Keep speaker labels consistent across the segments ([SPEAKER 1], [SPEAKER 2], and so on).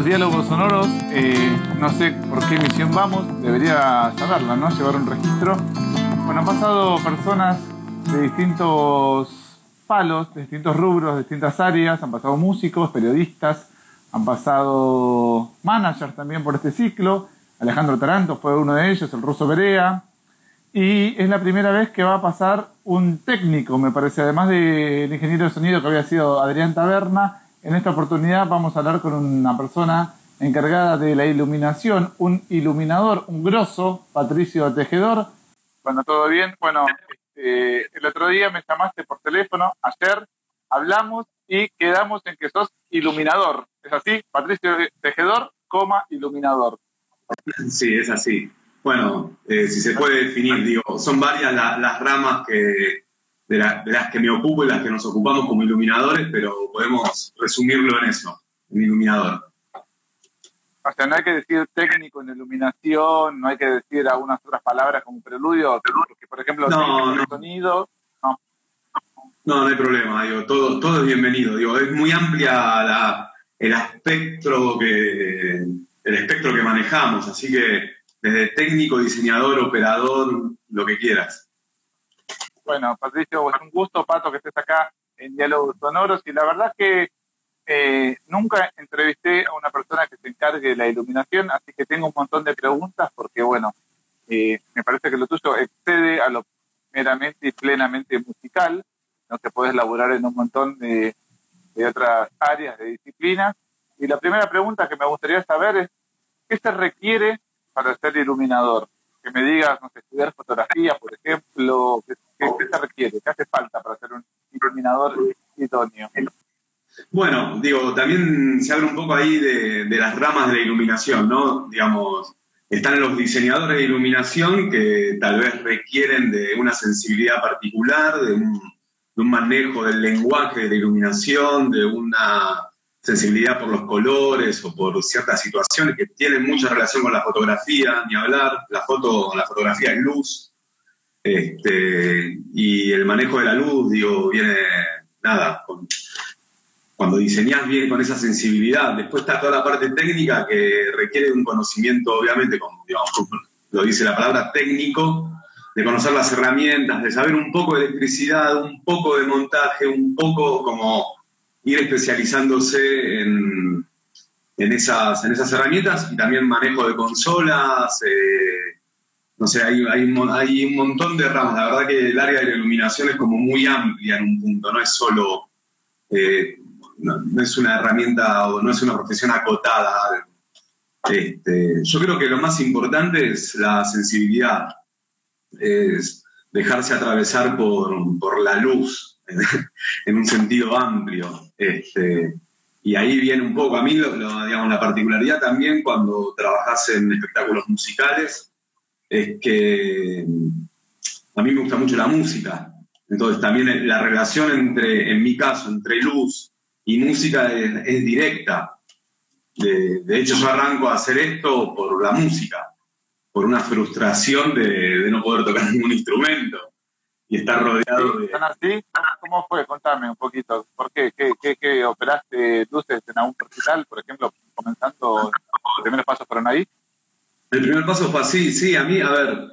[SPEAKER 1] Estos diálogos sonoros, eh, no sé por qué misión vamos, debería saberla, ¿no? Llevar un registro. Bueno, han pasado personas de distintos palos, de distintos rubros, de distintas áreas, han pasado músicos, periodistas, han pasado managers también por este ciclo. Alejandro Taranto fue uno de ellos, el ruso Berea. Y es la primera vez que va a pasar un técnico, me parece, además del ingeniero de sonido que había sido Adrián Taberna. En esta oportunidad vamos a hablar con una persona encargada de la iluminación, un iluminador, un grosso, Patricio Tejedor. Bueno, todo bien. Bueno, este, el otro día me llamaste por teléfono, ayer hablamos y quedamos en que sos iluminador. ¿Es así? Patricio Tejedor, coma, iluminador.
[SPEAKER 2] Sí, es así. Bueno, eh, si se puede definir, digo, son varias las ramas que, de, las que me ocupo y las que nos ocupamos como iluminadores, pero podemos resumirlo en eso, en iluminador.
[SPEAKER 1] O sea, no hay que decir técnico en iluminación, no hay que decir algunas otras palabras como preludio, porque por ejemplo,
[SPEAKER 2] no,
[SPEAKER 1] no. sonido, no.
[SPEAKER 2] No, no hay problema, digo, todo, todo es bienvenido, digo, es muy amplia la, el espectro que el espectro que manejamos, así que desde técnico, diseñador, operador, lo que quieras.
[SPEAKER 1] Bueno, Patricio, es un gusto, Pato, que estés acá en Diálogos Sonoros y la verdad que eh, nunca entrevisté a una persona que se encargue de la iluminación, así que tengo un montón de preguntas porque, bueno, eh, me parece que lo tuyo excede a lo meramente y plenamente musical, no te puedes laburar en un montón de, de otras áreas, de disciplinas. Y la primera pregunta que me gustaría saber es, ¿qué se requiere para ser iluminador? Que me digas, no sé, estudiar fotografía, por ejemplo, ¿qué, se requiere? ¿Qué hace falta para ser un iluminador idóneo?
[SPEAKER 2] Bueno, digo, también se habla un poco ahí de, las ramas de la iluminación, ¿no? Digamos, están los diseñadores de iluminación que tal vez requieren de una sensibilidad particular, de un, de un manejo del lenguaje de iluminación, de una sensibilidad por los colores o por ciertas situaciones que tienen mucha relación con la fotografía, ni hablar, la foto, la fotografía es luz, este, y el manejo de la luz, digo, viene, nada, cuando diseñás bien con esa sensibilidad, después está toda la parte técnica que requiere un conocimiento, obviamente, como, lo dice la palabra técnico, de conocer las herramientas, de saber un poco de electricidad, un poco de montaje, un poco como ir especializándose en, en, esas, en esas herramientas y también manejo de consolas. Eh, no sé, hay, hay, un montón de ramas. La verdad que el área de la iluminación es como muy amplia en un punto, no es solo, eh, no, es una herramienta o no es una profesión acotada. Este, yo creo que lo más importante es la sensibilidad, es dejarse atravesar por, por la luz, en un sentido amplio. Este, y ahí viene un poco, a mí digamos, la particularidad también cuando trabajas en espectáculos musicales es que a mí me gusta mucho la música. Entonces también la relación entre, en mi caso, entre luz y música es, directa. De, de, hecho, yo arranco a hacer esto por la música, por una frustración de, de no poder tocar ningún instrumento y estar rodeado de...
[SPEAKER 1] ¿Están así? ¿Cómo fue? Contame un poquito. ¿Por qué? ¿Qué, qué, operaste luces en algún hospital, por ejemplo, comenzando los primeros pasos fueron ahí?
[SPEAKER 2] El primer paso fue así, sí, a mí, a ver,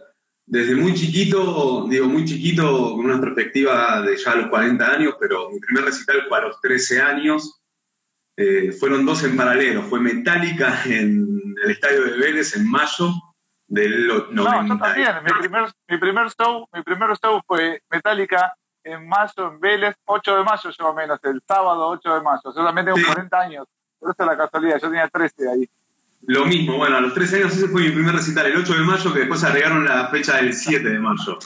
[SPEAKER 2] desde muy chiquito, digo muy chiquito, con una perspectiva de ya a los 40 años, pero mi primer recital fue a los 13 años, eh, fueron dos en paralelo, fue Metallica en el estadio de Vélez en mayo del 90.
[SPEAKER 1] No, yo también. Mi primer, mi primer, show, mi primer show fue Metallica en mayo en Vélez, 8 de mayo yo menos, el sábado 8 de mayo. Yo también tengo 40 años, por eso es la casualidad, yo tenía 13 ahí.
[SPEAKER 2] Lo mismo, bueno, a los 13 años ese fue mi primer recital, el 8 de mayo, que después agregaron la fecha del 7 de mayo.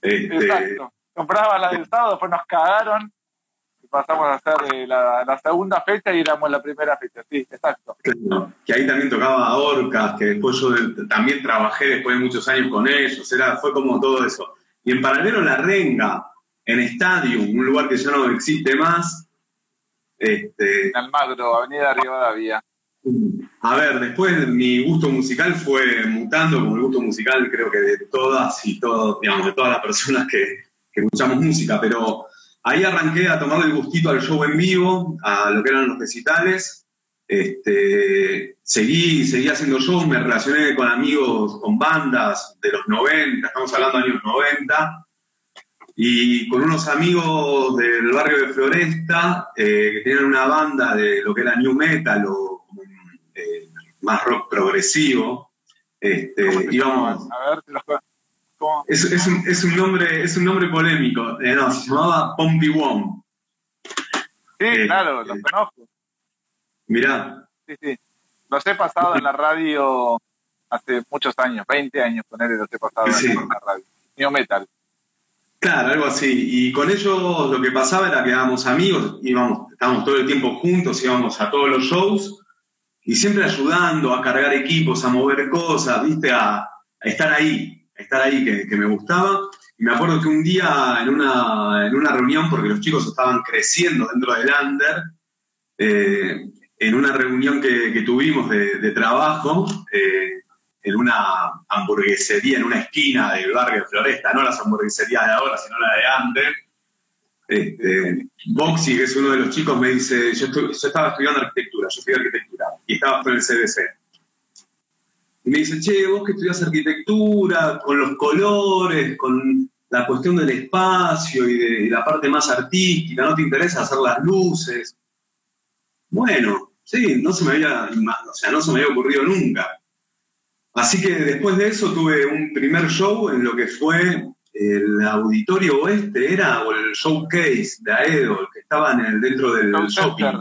[SPEAKER 1] Este... Exacto. Compraba la del sábado, después nos cagaron pasamos a hacer eh, la, segunda fecha y éramos la primera fecha, sí, exacto.
[SPEAKER 2] que ahí también tocaba Orcas, que después yo también trabajé después de muchos años con ellos, era, fue como todo eso. Y en paralelo La Renga, en Stadium, un lugar que ya no existe más. Este,
[SPEAKER 1] en Almagro, Avenida Rivadavia.
[SPEAKER 2] A ver, después mi gusto musical fue mutando como el gusto musical creo que de todas y todos, digamos, de todas las personas que, que escuchamos música, pero Ahí arranqué a tomar el gustito al show en vivo, a lo que eran los recitales, Este, seguí, seguí haciendo shows, me relacioné con amigos, con bandas de los 90, estamos hablando de años 90, y con unos amigos del barrio de Floresta eh, que tienen una banda de lo que era New Metal o eh, más rock progresivo. Este, íbamos, a ver, es, es, un, es, un, nombre, es un nombre polémico. Eh, no, se llamaba Pompey Wom.
[SPEAKER 1] Sí, claro, los conozco.
[SPEAKER 2] Mirá.
[SPEAKER 1] Sí, sí. Los he pasado en la radio hace muchos años, 20 años con él los he pasado en la radio. New Metal.
[SPEAKER 2] Claro, algo así. Y con ellos lo que pasaba era que éramos amigos, íbamos, estábamos todo el tiempo juntos, íbamos a todos los shows y siempre ayudando a cargar equipos, a mover cosas, viste, a, estar ahí, estar ahí que, me gustaba. Y me acuerdo que un día en una, en una reunión, porque los chicos estaban creciendo dentro del under, eh, en una reunión que, tuvimos de, trabajo, eh, en una hamburguesería, en una esquina del barrio de Floresta, no las hamburgueserías de ahora, sino la de antes. Este, que es uno de los chicos, me dice, yo, estaba estudiando arquitectura, yo estudié arquitectura, y estaba en el CDC. Y me dice, che, vos que estudias arquitectura, con los colores, con la cuestión del espacio y de la parte más artística, ¿no te interesa hacer las luces? Bueno, sí, no se me había, o sea, no se me había ocurrido nunca. Así que después de eso tuve un primer show en lo que fue el Auditorio Oeste, era, o el Showcase de Aedo, que estaba en el, dentro del shopping.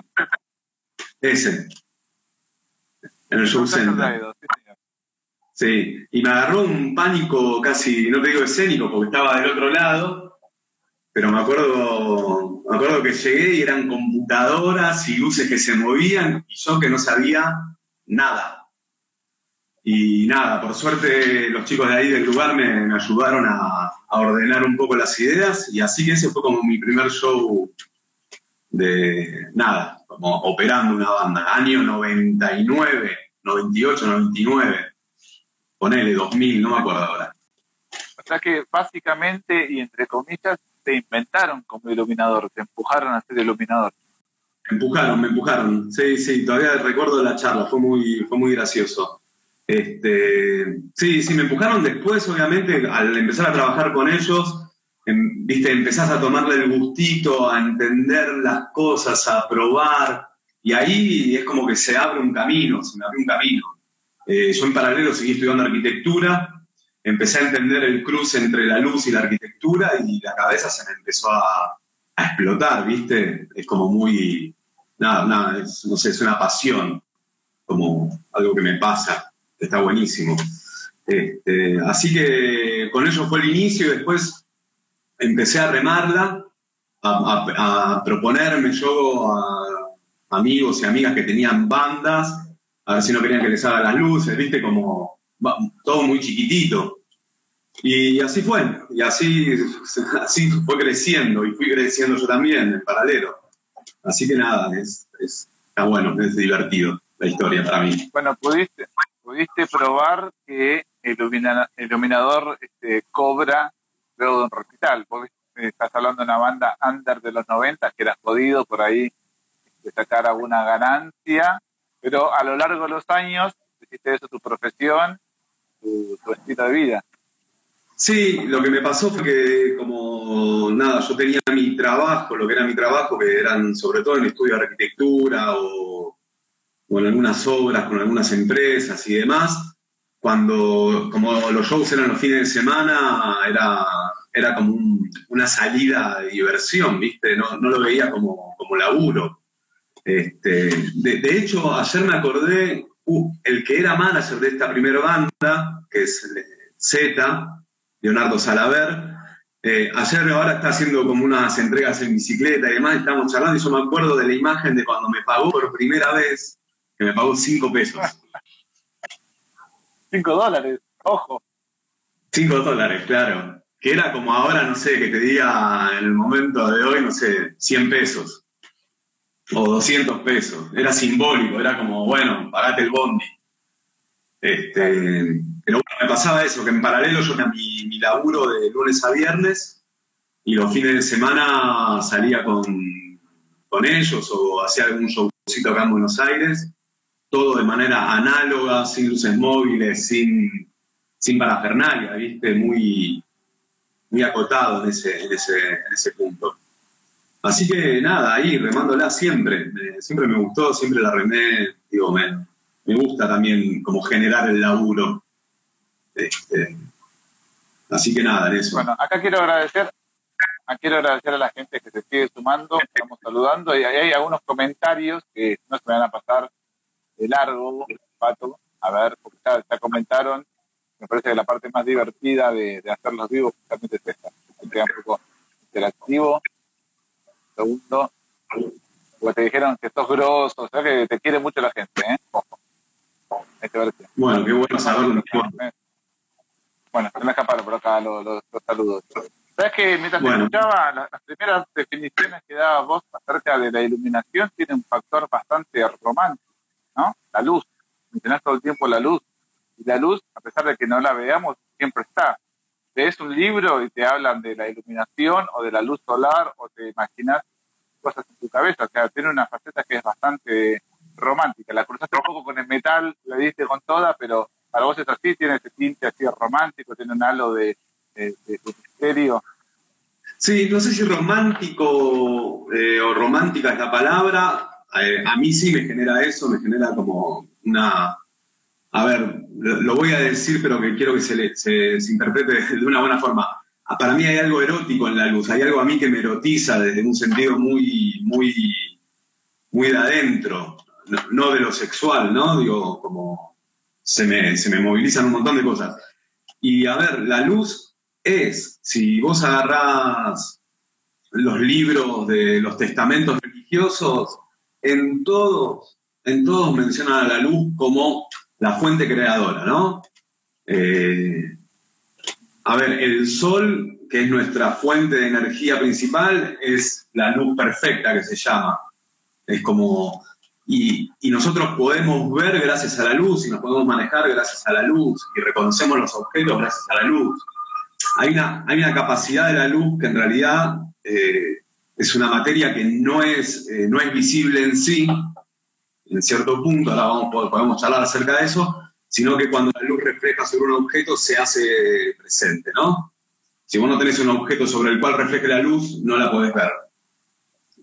[SPEAKER 2] Ese. En el Show Center. Sí, y me agarró un pánico casi, no te digo escénico, porque estaba del otro lado, pero me acuerdo, me acuerdo que llegué y eran computadoras y luces que se movían y yo que no sabía nada. Y nada, por suerte los chicos de ahí del lugar me, ayudaron a, ordenar un poco las ideas y así que ese fue como mi primer show de nada, como operando una banda. Año 99, 98, 99, ponele 2000, no me acuerdo ahora.
[SPEAKER 1] O sea que básicamente y entre comillas te inventaron como iluminador, te empujaron a ser iluminador.
[SPEAKER 2] Me empujaron, me empujaron. Sí, sí, todavía recuerdo la charla, fue muy, fue muy gracioso. Este, sí, sí, me empujaron después, obviamente, al empezar a trabajar con ellos, em, viste, empezás a tomarle el gustito, a entender las cosas, a probar, y ahí es como que se abre un camino, se me abre un camino. Eh, yo en paralelo seguí estudiando arquitectura, empecé a entender el cruce entre la luz y la arquitectura y la cabeza se me empezó a, a explotar, viste, es como muy, nada, nada, no sé, es una pasión, como algo que me pasa está buenísimo. Este, así que con ello fue el inicio y después empecé a remarla, a, proponerme yo a amigos y amigas que tenían bandas, a ver si no querían que les haga las luces, viste, como todo muy chiquitito. Y así fue, y así, así fue creciendo, y fui creciendo yo también en paralelo. Así que nada, es, está bueno, es divertido la historia para mí.
[SPEAKER 1] Bueno, pudiste, pudiste probar que el, iluminador este, cobra luego de un recital. Vos estás hablando de una banda under de los 90 que era podido por ahí sacar alguna ganancia, pero a lo largo de los años hiciste eso tu profesión, tu, estilo de vida.
[SPEAKER 2] Sí, lo que me pasó fue que como nada, yo tenía mi trabajo, lo que era mi trabajo, que eran sobre todo en estudio de arquitectura o con algunas obras, con algunas empresas y demás. Cuando, como los shows eran los fines de semana, era, era como una salida de diversión, ¿viste? No, lo veía como, como laburo. Este, de, hecho, ayer me acordé, uh, el que era manager de esta primera banda, que es Z, Leonardo Salaver, eh, ayer ahora está haciendo como unas entregas en bicicleta y demás, estamos charlando y yo me acuerdo de la imagen de cuando me pagó por primera vez que me pagó 5 pesos.
[SPEAKER 1] 5 dólares, ojo.
[SPEAKER 2] 5 dólares, claro. Que era como ahora, no sé, que te diga en el momento de hoy, no sé, 100 pesos. O 200 pesos. Era simbólico, era como, bueno, pagate el bondi. Este, pero bueno, me pasaba eso, que en paralelo yo tenía mi, mi laburo de lunes a viernes y los fines de semana salía con, con ellos o hacía algún show acá en Buenos Aires, todo de manera análoga, sin luces móviles, sin, sin parafernalia, ¿viste? Muy, muy acotado en ese, en ese, punto. Así que nada, ahí remándola siempre. siempre me gustó, siempre la remé, digo, me, me gusta también como generar el laburo. Este, así que nada, en eso.
[SPEAKER 1] Bueno, acá quiero agradecer, quiero agradecer a la gente que se sigue sumando, estamos saludando, y hay algunos comentarios que no se me van a pasar de largo, Pato, a ver, porque ya, comentaron, me parece que la parte más divertida de, de hacerlos vivos justamente es esta, que un poco interactivo. Segundo, porque te dijeron que sos grosso, o sea que te quiere mucho la gente, ¿eh? Ojo.
[SPEAKER 2] Bueno, qué bueno saberlo.
[SPEAKER 1] Bueno, se me escaparon por acá los, los, saludos. ¿Sabes que mientras te escuchaba, las, primeras definiciones que dabas vos acerca de la iluminación tiene un factor bastante romántico, ¿no? La luz. Mencionás todo el tiempo la luz. Y la luz, a pesar de que no la veamos, siempre está. Ves un libro y te hablan de la iluminación o de la luz solar o te imaginas cosas en tu cabeza. O sea, tiene una faceta que es bastante romántica. La cruzaste un poco con el metal, la diste con toda, pero para vos es así, tiene ese tinte así romántico, tiene un halo de, misterio.
[SPEAKER 2] Sí, no sé si romántico eh, o romántica es la palabra. Eh, a mí sí me genera eso, me genera como una... A ver, lo, voy a decir, pero que quiero que se, se, se interprete de una buena forma. Para mí hay algo erótico en la luz, hay algo a mí que me erotiza desde un sentido muy, muy, muy de adentro no de lo sexual, ¿no? Digo, como se me, se me movilizan un montón de cosas. Y a ver, la luz es, si vos agarrás los libros de los testamentos religiosos, en todos, en todos mencionan a la luz como la fuente creadora, ¿no? Eh, a ver, el sol, que es nuestra fuente de energía principal, es la luz perfecta que se llama. Es como y, nosotros podemos ver gracias a la luz y nos podemos manejar gracias a la luz y reconocemos los objetos gracias a la luz. Hay una, hay una capacidad de la luz que en realidad eh, es una materia que no es, eh, no es visible en sí, en cierto punto, ahora vamos, podemos charlar acerca de eso, sino que cuando la luz refleja sobre un objeto se hace presente, ¿no? Si vos no tenés un objeto sobre el cual refleje la luz, no la podés ver.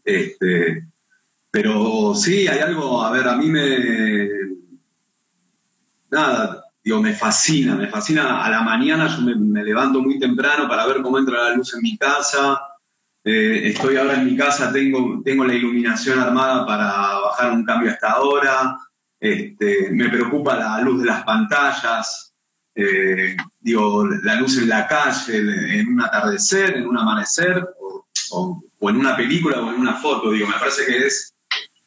[SPEAKER 2] Este, pero sí, hay algo, a ver, a mí me... Nada, digo, me fascina, me fascina. A la mañana yo me, levanto muy temprano para ver cómo entra la luz en mi casa. Eh, estoy ahora en mi casa, tengo, tengo la iluminación armada para bajar un cambio hasta ahora. Este, me preocupa la luz de las pantallas, eh, digo, la luz en la calle, en un atardecer, en un amanecer, o, o, en una película o en una foto. Digo, me parece que es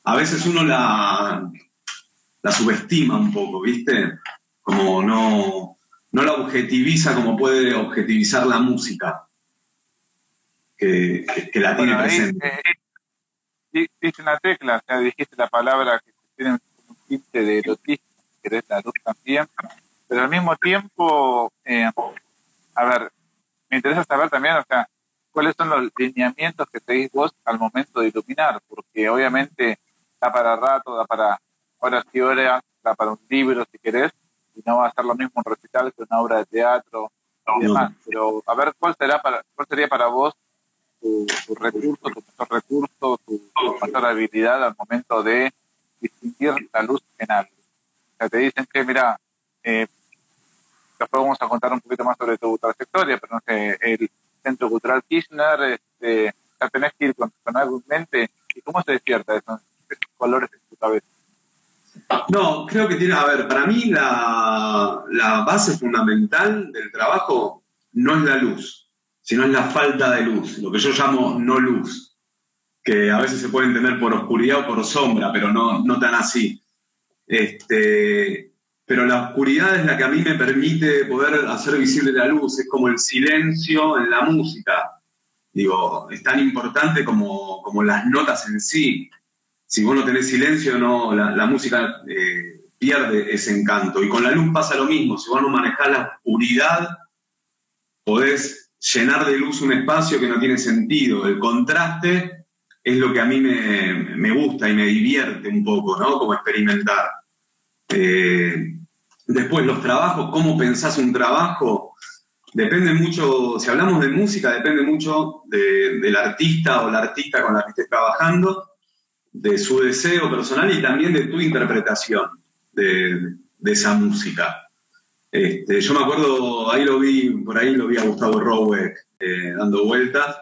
[SPEAKER 2] a veces uno la, la subestima un poco, ¿viste? Como no, no la objetiviza como puede objetivizar la música, que, la tiene presente.
[SPEAKER 1] Dice una tecla, o sea, dijiste la palabra que tiene un tinte de erotismo, que es la luz también, pero al mismo tiempo, eh, a ver, me interesa saber también, o sea, cuáles son los lineamientos que tenéis vos al momento de iluminar, porque obviamente da para rato, da para horas y horas, da para un libro si querés, y no va a ser lo mismo un recital que una obra de teatro y demás. Pero a ver, ¿cuál, será para, cuál sería para vos tu, recurso, tu mejor recurso, tu, habilidad al momento de distinguir la luz en algo? O sea, te dicen que, mira, eh, después vamos a contar un poquito más sobre tu trayectoria, pero no sé, el Centro Cultural Kirchner, este, ya tenés que ir con, con mente. ¿Y cómo se despierta eso? colores en tu cabeza?
[SPEAKER 2] No, creo que tiene, a ver, para mí la, la base fundamental del trabajo no es la luz, es la falta de luz, lo que yo llamo no luz, que a veces se puede entender por oscuridad o por sombra, pero no, no tan así. Este, pero la oscuridad es la que a mí me permite poder hacer visible la luz, es como el silencio en la música. Digo, es tan importante como, como las notas en sí si vos no tenés silencio, no, la, música eh, pierde ese encanto. Y con la luz pasa lo mismo. Si vos no manejás la oscuridad, podés llenar de luz un espacio que no tiene sentido. El contraste es lo que a mí me, gusta y me divierte un poco, ¿no? Como experimentar. Eh, después, los trabajos, cómo pensás un trabajo, depende mucho, si hablamos de música, depende mucho del artista o la artista con la que estés trabajando, de su deseo personal y también de tu interpretación de, esa música. Este, yo me acuerdo, ahí lo vi, por ahí lo vi a Gustavo Roweck eh, dando vueltas,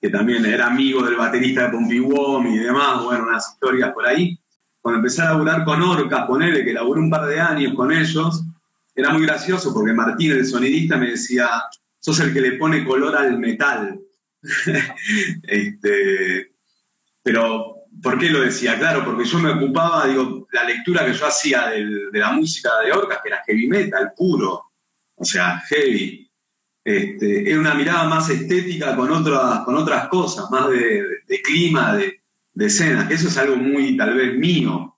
[SPEAKER 2] que también era amigo del baterista de Pompey y demás, bueno, unas historias por ahí. Cuando empecé a laburar con Orcas, ponele que laburé un par de años con ellos, era muy gracioso porque Martín, el sonidista, me decía, sos el que le pone color al metal. este, pero, ¿por qué lo decía? Claro, porque yo me ocupaba, digo, la lectura que yo hacía de la música de Orcas, que era heavy metal puro, o sea, heavy. Este, era una mirada más estética con otras, con otras cosas, más de, clima, de, de escena, que eso es algo muy tal vez mío.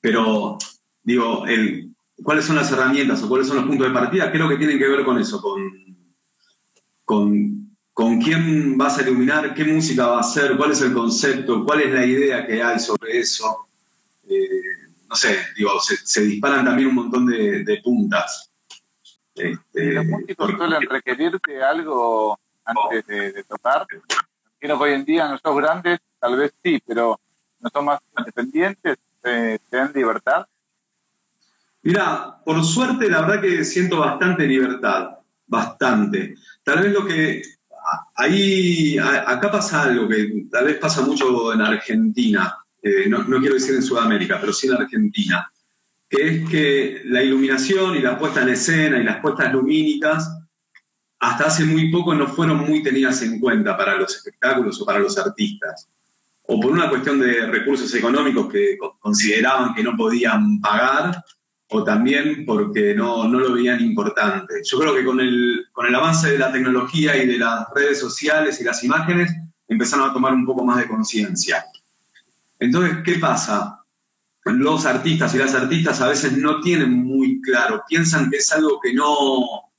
[SPEAKER 2] Pero, digo, el, cuáles son las herramientas o cuáles son los puntos de partida, creo que tienen que ver con eso, con, con, con quién vas a iluminar, qué música va a hacer, cuál es el concepto, cuál es la idea que hay sobre eso. Eh, no sé, digo, se, disparan también un montón de puntas.
[SPEAKER 1] Este, ¿Los músicos suelen requerirte algo antes de, tocar? Quiero que hoy en día no sos grandes, tal vez sí, pero no son más independientes, ¿te dan libertad?
[SPEAKER 2] Mira, por suerte la verdad que siento bastante libertad, bastante. Tal vez lo que ahí, acá pasa algo que tal vez pasa mucho en Argentina, eh, no, no, quiero decir en Sudamérica, pero sí en Argentina que es que la iluminación y la puesta en escena y las puestas lumínicas hasta hace muy poco no fueron muy tenidas en cuenta para los espectáculos o para los artistas. O por una cuestión de recursos económicos que consideraban que no podían pagar, o también porque no, no lo veían importante. Yo creo que con el, con el avance de la tecnología y de las redes sociales y las imágenes, empezaron a tomar un poco más de conciencia. Entonces, ¿qué pasa? los artistas y las artistas a veces no tienen muy claro, piensan que es algo que no,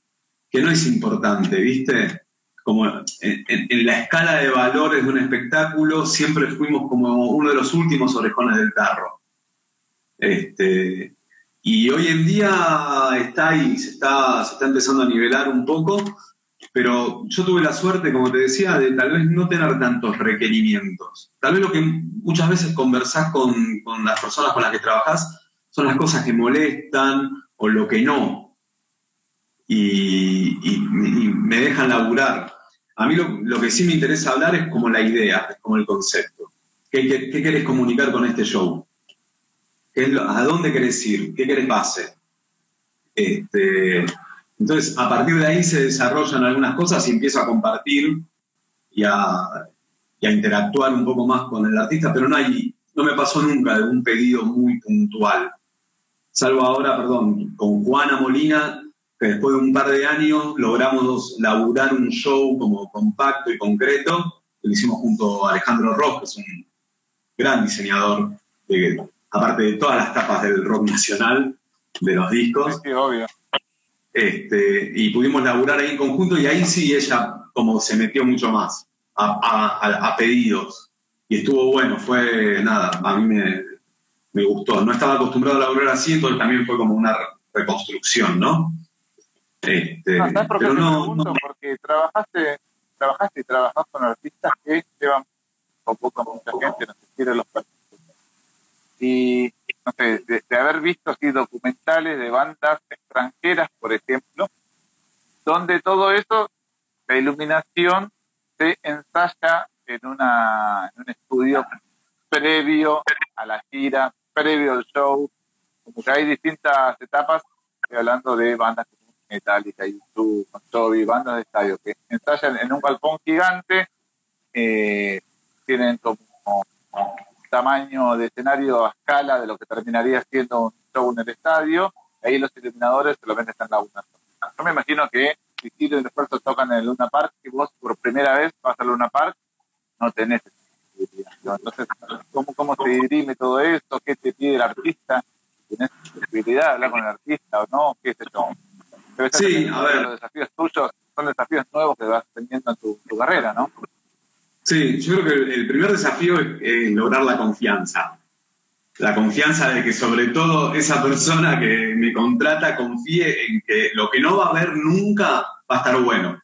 [SPEAKER 2] que no es importante, ¿viste? Como en, la escala de valores de un espectáculo siempre fuimos como uno de los últimos orejones del carro. Este, y hoy en día está ahí, se está, se está empezando a nivelar un poco, pero yo tuve la suerte, como te decía, de tal vez no tener tantos requerimientos. Tal vez lo que muchas veces conversás con, las personas con las que trabajás son las cosas que molestan o lo que no. Y, me dejan laburar. A mí lo, que sí me interesa hablar es como la idea, es como el concepto. ¿Qué, qué, querés comunicar con este show? ¿A dónde querés ir? ¿Qué querés pase? Este, entonces, a partir de ahí se desarrollan algunas cosas y empiezo a compartir y a, interactuar un poco más con el artista, pero no, hay, no me pasó nunca de un pedido muy puntual. Salvo ahora, perdón, con Juana Molina, que después de un par de años logramos laburar un show como compacto y concreto, que lo hicimos junto a Alejandro Ross, que es un gran diseñador, aparte de todas las tapas del rock nacional, de los discos.
[SPEAKER 1] Sí, obvio.
[SPEAKER 2] Este, y pudimos laburar ahí en conjunto y ahí sí ella como se metió mucho más a, pedidos. Y estuvo bueno, fue nada, a mí me, gustó. No estaba acostumbrado a laburar así, entonces también fue como una reconstrucción, ¿no?
[SPEAKER 1] Este, pero no, no, porque trabajaste, trabajaste y trabajás con artistas que llevan un poco mucha gente, no se quiere los Y no sé, de, haber visto así documentales de bandas extranjeras, por ejemplo, donde todo eso, la iluminación se ensaya en, una, en un estudio previo a la gira, previo al show, como que hay distintas etapas, estoy hablando de bandas como Metallica, YouTube, Toby, bandas de estadio que ensayan en un galpón gigante, eh, tienen como tamaño de escenario a escala de lo que terminaría siendo un show en el estadio, ahí los iluminadores ven en la Luna. Yo me imagino que si Tito y los Puertos tocan en el Luna Park y vos por primera vez vas al Luna Park, no tenés entonces, ¿cómo, ¿cómo se dirime todo esto? ¿Qué te pide el artista? ¿Tienes posibilidad de hablar con el artista o no? ¿Qué es esto?
[SPEAKER 2] Sí, a ver.
[SPEAKER 1] Los desafíos tuyos son desafíos nuevos que vas teniendo en tu, tu carrera, ¿no?
[SPEAKER 2] Sí, yo creo que el primer desafío es, lograr la confianza. La confianza de que sobre todo esa persona que me contrata confíe en que lo que no va a ver nunca va a estar bueno.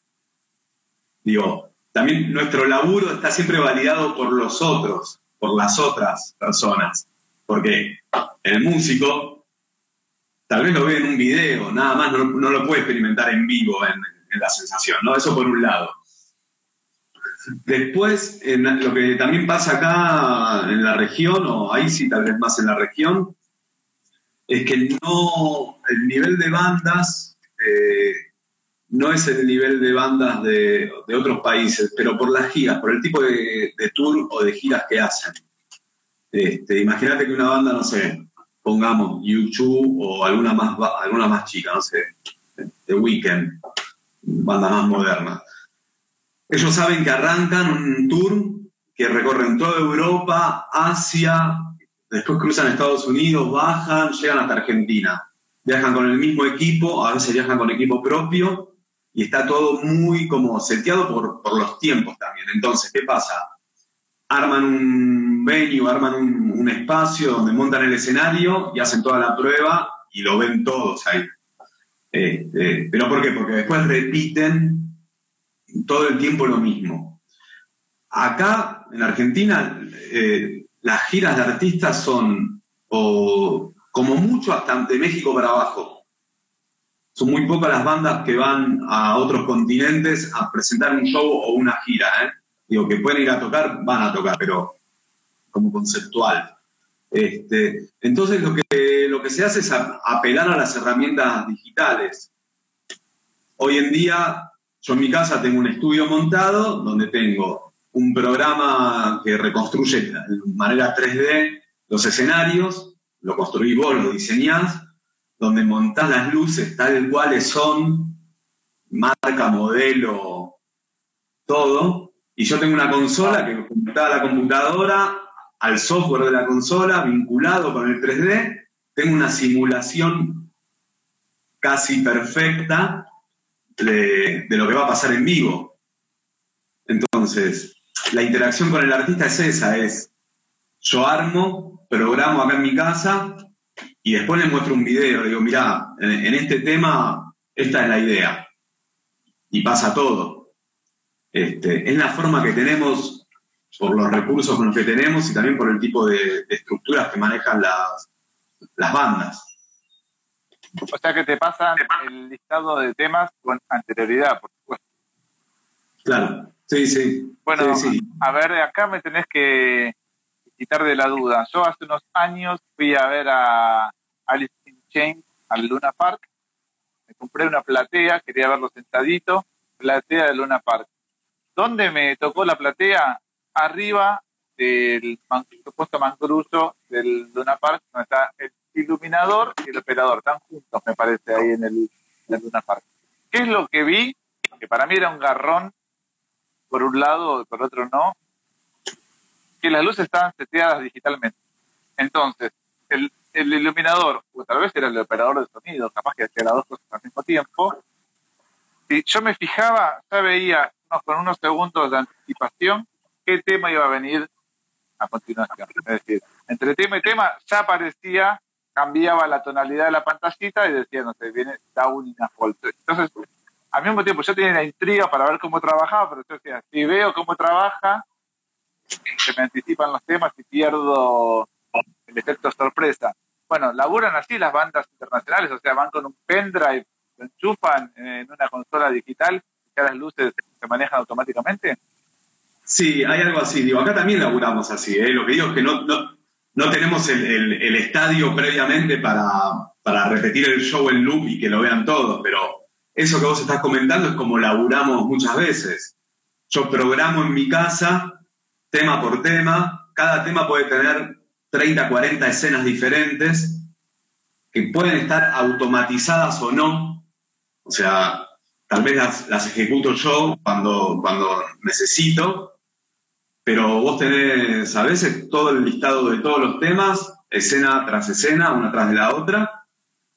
[SPEAKER 2] Digo, también nuestro laburo está siempre validado por los otros, por las otras personas. Porque el músico tal vez lo ve en un video, nada más no, lo puede experimentar en vivo en la sensación, ¿no? Eso por un lado. Después, lo que también pasa acá en la región, o ahí sí tal vez más en la región, es que no, el nivel de bandas eh, no es el nivel de bandas de, otros países, pero por las giras, por el tipo de, tour o de giras que hacen. Este, Imagínate que una banda, no sé, pongamos YouTube o alguna más, alguna más chica, no sé, The Weeknd, banda más moderna ellos saben que arrancan un tour que recorren toda Europa, Asia, después cruzan Estados Unidos, bajan, llegan hasta Argentina. Viajan con el mismo equipo, a veces viajan con equipo propio y está todo muy como seteado por, los tiempos también. Entonces, ¿qué pasa? Arman un venue, arman un, espacio donde montan el escenario y hacen toda la prueba y lo ven todos ahí. Este, ¿Pero por qué? Porque después repiten todo el tiempo lo mismo. Acá, en Argentina, eh, las giras de artistas son, o, como mucho, hasta de México para abajo. Son muy pocas las bandas que van a otros continentes a presentar un show o una gira. ¿eh? Digo, que pueden ir a tocar, van a tocar, pero como conceptual. Este, entonces lo que, lo que se hace es apelar a las herramientas digitales. Hoy en día yo en mi casa tengo un estudio montado donde tengo un programa que reconstruye de manera 3D los escenarios, lo construís vos, lo diseñás, donde montás las luces tal cuales son, marca, modelo, todo, y yo tengo una consola que conectada a la computadora, al software de la consola, vinculado con el 3D, tengo una simulación casi perfecta de, lo que va a pasar en vivo. Entonces, la interacción con el artista es esa, es yo armo, programo acá en mi casa y después le muestro un video, digo, mira, en, este tema esta es la idea. Y pasa todo. Este, es la forma que tenemos por los recursos con los que tenemos y también por el tipo de, estructuras que manejan las, las bandas.
[SPEAKER 1] O sea que te pasan el listado de temas con anterioridad, por supuesto.
[SPEAKER 2] Claro, sí, sí.
[SPEAKER 1] Bueno, a ver, acá me tenés que quitar de la duda. Yo hace unos años fui a ver a Alice in Chains al Luna Park. Me compré una platea, quería verlo sentadito, platea de Luna Park. ¿Dónde me tocó la platea? Arriba del supuesto mangruzo del Luna Park, donde está el iluminador y el operador, están juntos, me parece, ahí en el, en Luna Park. ¿Qué es lo que vi? Que para mí era un garrón, por un lado, por otro no, que las luces estaban seteadas digitalmente. Entonces, el, el iluminador, o tal vez era el operador de sonido, capaz que hacía las dos cosas al mismo tiempo. Si yo me fijaba, ya veía con unos segundos de anticipación qué tema iba a venir a continuación. Es decir, entre tema y tema ya aparecía cambiaba la tonalidad de la pantallita y decía, no sé, viene down in a Entonces, al mismo tiempo yo tenía la intriga para ver cómo trabajaba, pero yo decía, si veo cómo trabaja, se me anticipan los temas y pierdo el efecto sorpresa. Bueno, laburan así las bandas internacionales, o sea, van con un pendrive, lo enchufan en una consola digital y que las luces se manejan automáticamente.
[SPEAKER 2] Sí, hay algo así. Digo, acá también laburamos así. ¿eh? Lo que digo es que no, no tenemos el, estadio previamente para, repetir el show en loop y que lo vean todos, pero eso que vos estás comentando es como laburamos muchas veces. Yo programo en mi casa, tema por tema, cada tema puede tener 30, 40 escenas diferentes que pueden estar automatizadas o no. O sea, tal vez las, ejecuto yo cuando necesito, pero vos tenés a veces todo el listado de todos los temas, escena tras escena, una tras de la otra,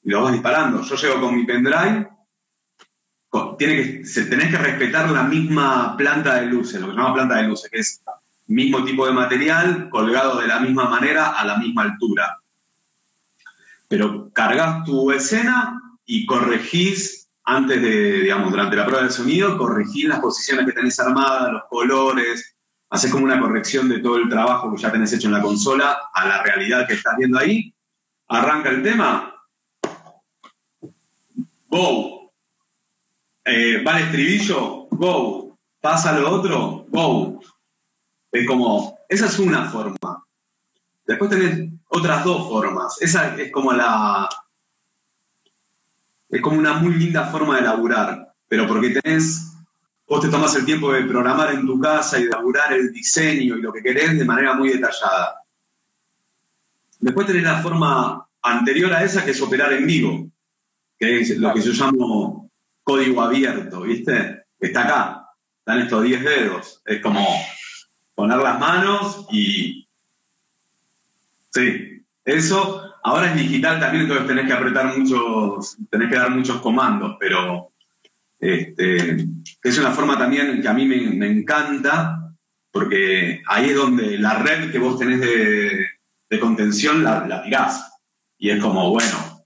[SPEAKER 2] y lo vas disparando. Yo llego con mi pendrive, tiene que, tenés que respetar la misma planta de luces, lo que se llama planta de luces, que es mismo tipo de material, colgado de la misma manera, a la misma altura. Pero cargas tu escena y corregís antes de, digamos, durante la prueba de sonido, corregís las posiciones que tenés armadas, los colores, haces como una corrección de todo el trabajo que ya tenés hecho en la consola a la realidad que estás viendo ahí. Arranca el tema. Go. Eh, va el estribillo. Go. Pasa lo otro. Go. Es como, esa es una forma. Después tenés otras dos formas. Esa es como la, es como una muy linda forma de laburar, pero porque tenés, vos te tomás el tiempo de programar en tu casa y de laburar el diseño y lo que querés de manera muy detallada. Después tenés la forma anterior a esa que es operar en vivo, que es lo que yo llamo código abierto, ¿viste? Está acá, están estos 10 dedos. Es como poner las manos y... Sí, eso Ahora es digital también, entonces tenés que apretar muchos, tenés que dar muchos comandos, pero este, es una forma también que a mí me, encanta, porque ahí es donde la red que vos tenés de, contención la, la, tirás. Y es como, bueno,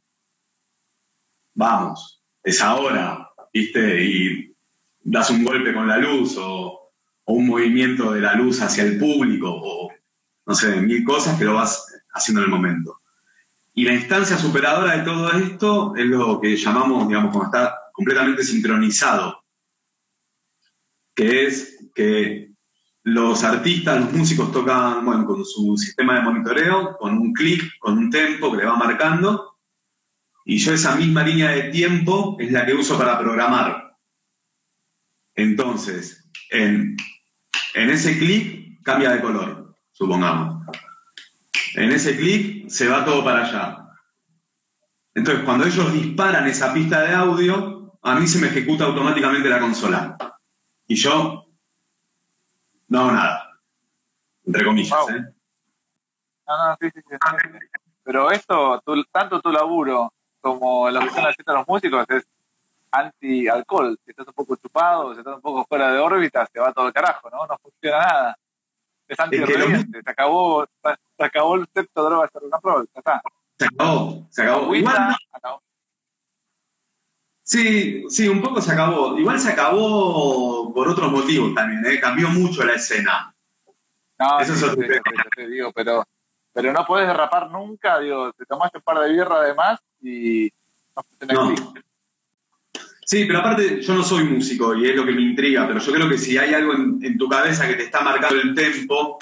[SPEAKER 2] vamos, es ahora, ¿viste? Y das un golpe con la luz o, o un movimiento de la luz hacia el público o, no sé, mil cosas que lo vas haciendo en el momento. Y la instancia superadora de todo esto es lo que llamamos, digamos, cuando está completamente sincronizado, que es que los artistas, los músicos tocan bueno, con su sistema de monitoreo, con un clic, con un tempo que le va marcando, y yo esa misma línea de tiempo es la que uso para programar. Entonces, en, en ese clic cambia de color, supongamos. En ese clic se va todo para allá. Entonces, cuando ellos disparan esa pista de audio, a mí se me ejecuta automáticamente la consola. Y yo no hago nada. Entre comillas, ¿eh?
[SPEAKER 1] No, no, sí, sí, sí. Pero esto, tanto tu laburo como lo que están haciendo los músicos es anti-alcohol. Si estás un poco chupado, si estás un poco fuera de órbita, se va todo el carajo, ¿no? No funciona nada. Es anti se acabó se acabó el sexto de drogas de rock and roll, ya está.
[SPEAKER 2] Se acabó, se acabó. Igual, Sí, sí, un poco se acabó. Igual se acabó por otros motivos también, ¿eh? cambió mucho la escena.
[SPEAKER 1] No, Eso es te digo, pero, pero no puedes derrapar nunca, digo, te tomaste un par de birra además y no,
[SPEAKER 2] Sí, pero aparte yo no soy músico y es lo que me intriga, pero yo creo que si hay algo en, en tu cabeza que te está marcando el tempo,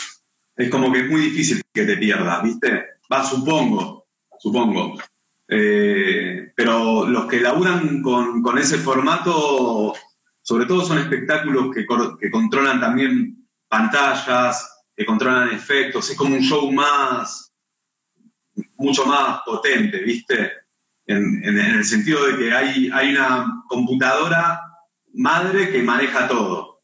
[SPEAKER 2] es como que es muy difícil que te pierdas, ¿viste? Va, supongo, supongo. Eh, pero los que laburan con, ese formato, sobre todo son espectáculos que, controlan también pantallas, que controlan efectos, es como un show más, mucho más potente, ¿viste? En, en, el sentido de que hay, hay una computadora madre que maneja todo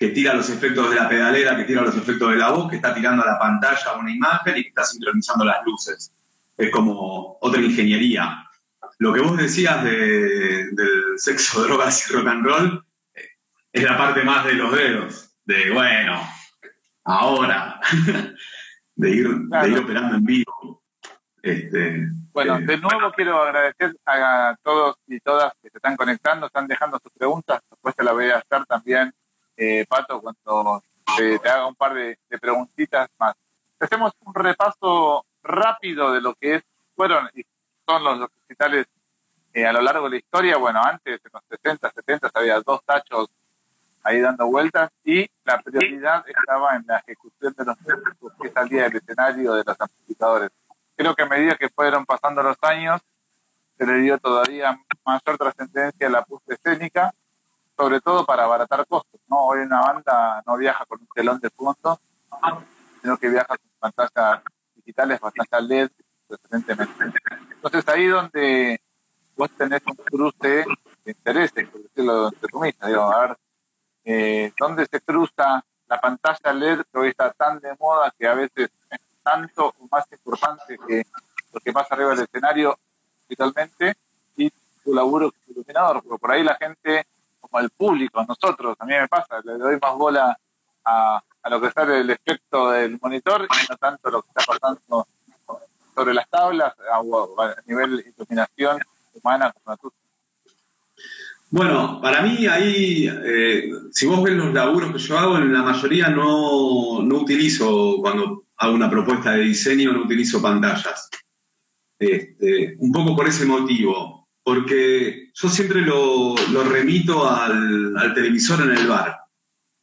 [SPEAKER 2] que tira los efectos de la pedalera, que tira los efectos de la voz, que está tirando a la pantalla una imagen y que está sincronizando las luces. Es como otra ingeniería. Lo que vos decías del sexo, drogas y rock and roll es la parte más de los dedos, de bueno, ahora, de ir, operando en vivo. Este,
[SPEAKER 1] bueno, eh, de nuevo quiero agradecer a todos y todas que se están conectando, están dejando sus preguntas, después te la voy a hacer también eh, Pato, cuando te, haga un par de, preguntitas más. Hacemos un repaso rápido de lo que es, fueron y son los hospitales eh, a lo largo de la historia. Bueno, antes, en los 60, 70, había dos tachos ahí dando vueltas y la prioridad estaba en la ejecución de los músicos que salía del escenario de los amplificadores. Creo que a medida que fueron pasando los años, se le dio todavía mayor trascendencia a la puesta escénica sobre todo para abaratar costos. ¿no? Hoy una banda no viaja con un telón de fondo, sino que viaja con pantallas digitales, bastante LED, preferentemente. Entonces ahí donde vos tenés un cruce de intereses, por decirlo entre comillas, digo, a ver, eh, ¿dónde se cruza la pantalla LED que está tan de moda que a veces es tanto o más importante que lo que pasa arriba del escenario digitalmente? Y tu laburo como iluminador, porque por ahí la gente, como el público, nosotros, a mí me pasa, le doy más bola a, a lo que sale el efecto del monitor y no tanto lo que está pasando sobre las tablas a, nivel iluminación humana como tú.
[SPEAKER 2] Bueno, para mí ahí, eh, si vos ves los laburos que yo hago, en la mayoría no, no utilizo, cuando hago una propuesta de diseño, no utilizo pantallas. Este, un poco por ese motivo, porque yo siempre lo, lo remito al, al, televisor en el bar,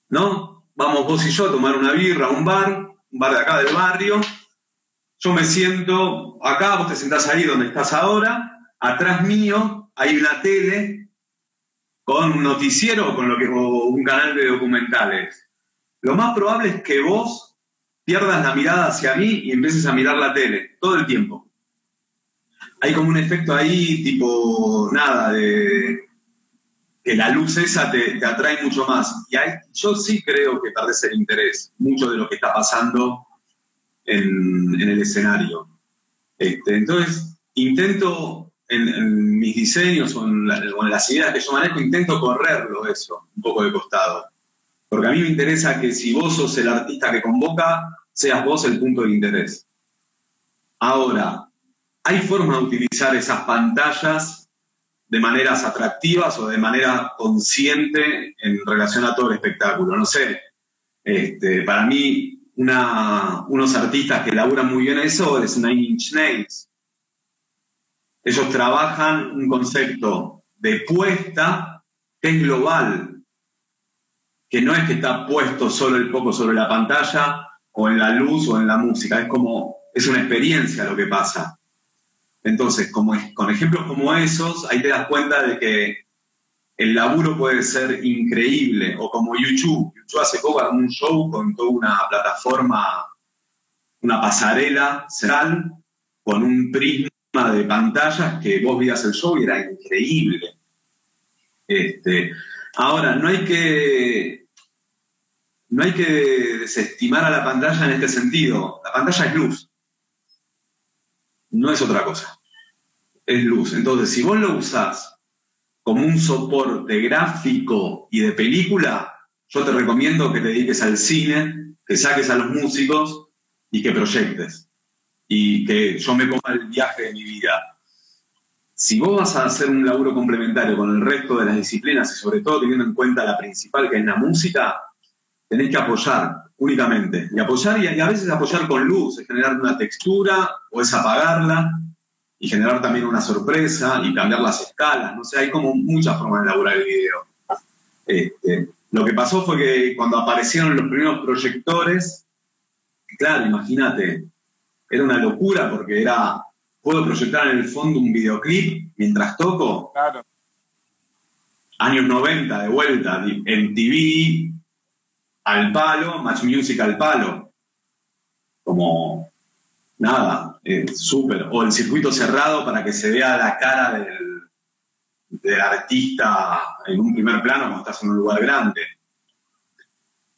[SPEAKER 2] ¿no? Vamos vos y yo a tomar una birra a un bar, un bar de acá del barrio, yo me siento acá, vos te sentás ahí donde estás ahora, atrás mío hay una tele con un noticiero con lo que, o un canal de documentales. Lo más probable es que vos pierdas la mirada hacia mí y empieces a mirar la tele todo el tiempo. Hay como un efecto ahí, tipo, nada, de que la luz esa te, atrae mucho más. Y hay, yo sí creo que perdés el interés, mucho de lo que está pasando en, el escenario. Este, entonces, intento en, mis diseños o en, las ideas que yo manejo, intento correrlo eso, un poco de costado. Porque a mí me interesa que si vos sos el artista que convoca, seas vos el punto de interés. Ahora, hay formas de utilizar esas pantallas de maneras atractivas o de manera consciente en relación a todo el espectáculo. No sé, este, para mí unos artistas que laburan muy bien eso es Nine Inch Nails. Ellos trabajan un concepto de puesta que es global, que no es que está puesto solo el foco sobre la pantalla o en la luz o en la música, es como, es una experiencia lo que pasa. Entonces, con ejemplos como esos, ahí te das cuenta de que el laburo puede ser increíble, o como YouTube. YouTube hace poco un show con toda una plataforma, una pasarela central, con un prisma de pantallas que vos veías el show y era increíble. Este, ahora, no hay que. No hay que desestimar a la pantalla en este sentido. La pantalla es luz. No es otra cosa. Es luz. Entonces, si vos lo usás como un soporte gráfico y de película, yo te recomiendo que te dediques al cine, que saques a los músicos y que proyectes y que yo me coma el viaje de mi vida. Si vos vas a hacer un laburo complementario con el resto de las disciplinas y sobre todo teniendo en cuenta la principal que es la música, tenés que apoyar únicamente. Y apoyar y a veces apoyar con luz, es generar una textura o es apagarla y generar también una sorpresa y cambiar las escalas. No sé, hay como muchas formas de elaborar el video. Este, lo que pasó fue que cuando aparecieron los primeros proyectores, claro, imagínate, era una locura porque era, puedo proyectar en el fondo un videoclip mientras toco.
[SPEAKER 1] Claro.
[SPEAKER 2] Años 90, de vuelta, en TV, al palo, Match Music al palo. Como, nada, súper. O el circuito cerrado para que se vea la cara del, del artista en un primer plano cuando estás en un lugar grande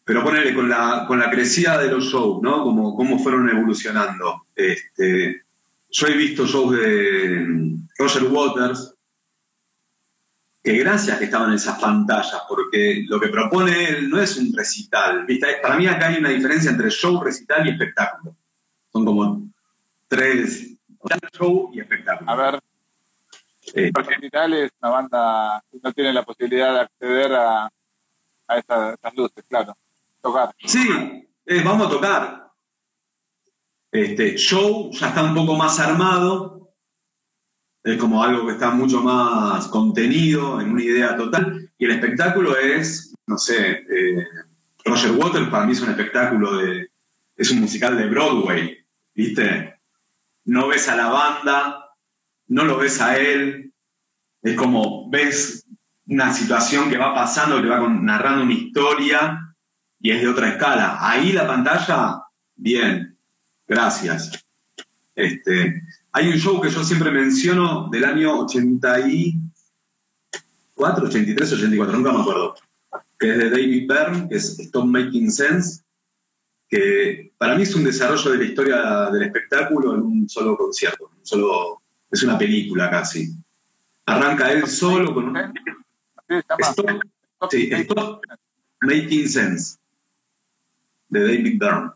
[SPEAKER 2] pero ponele con la, con la crecida de los shows, ¿no? Como, cómo fueron evolucionando. Este, yo he visto shows de Roger Waters, que gracias que estaban en esas pantallas, porque lo que propone él no es un recital. Para mí acá hay una diferencia entre show, recital y espectáculo. Son como tres, show y espectáculo.
[SPEAKER 1] A ver, eh, recital es una banda que no tiene la posibilidad de acceder a, a esas luces, claro tocar.
[SPEAKER 2] Sí, eh, vamos a tocar. Este, show ya está un poco más armado, es como algo que está mucho más contenido en una idea total, y el espectáculo es, no sé, eh, Roger Waters para mí es un espectáculo de, es un musical de Broadway, ¿viste? No ves a la banda, no lo ves a él, es como ves una situación que va pasando, que va narrando una historia y es de otra escala. Ahí la pantalla, bien, gracias. Este, hay un show que yo siempre menciono del año 84, 83, 84, nunca me acuerdo, que es de David Byrne, que es Stop Making Sense, que para mí es un desarrollo de la historia del espectáculo en un solo concierto, solo, es una película casi. Arranca él solo con un... Stop, Making Sense, de David Byrne.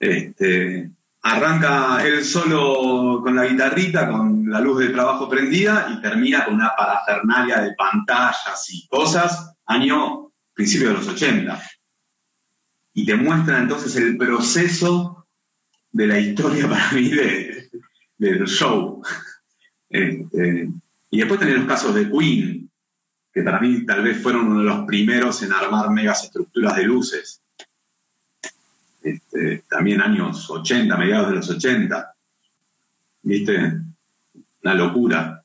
[SPEAKER 2] Este, arranca él solo con la guitarrita, con la luz de trabajo prendida y termina con una parafernalia de pantallas y cosas, año principio de los 80. Y te muestra entonces el proceso de la historia para mí del show. Este, y después tenés los casos de Queen, que para mí tal vez fueron uno de los primeros en armar megas estructuras de luces. Este, también años 80, mediados de los 80. ¿Viste? Una locura.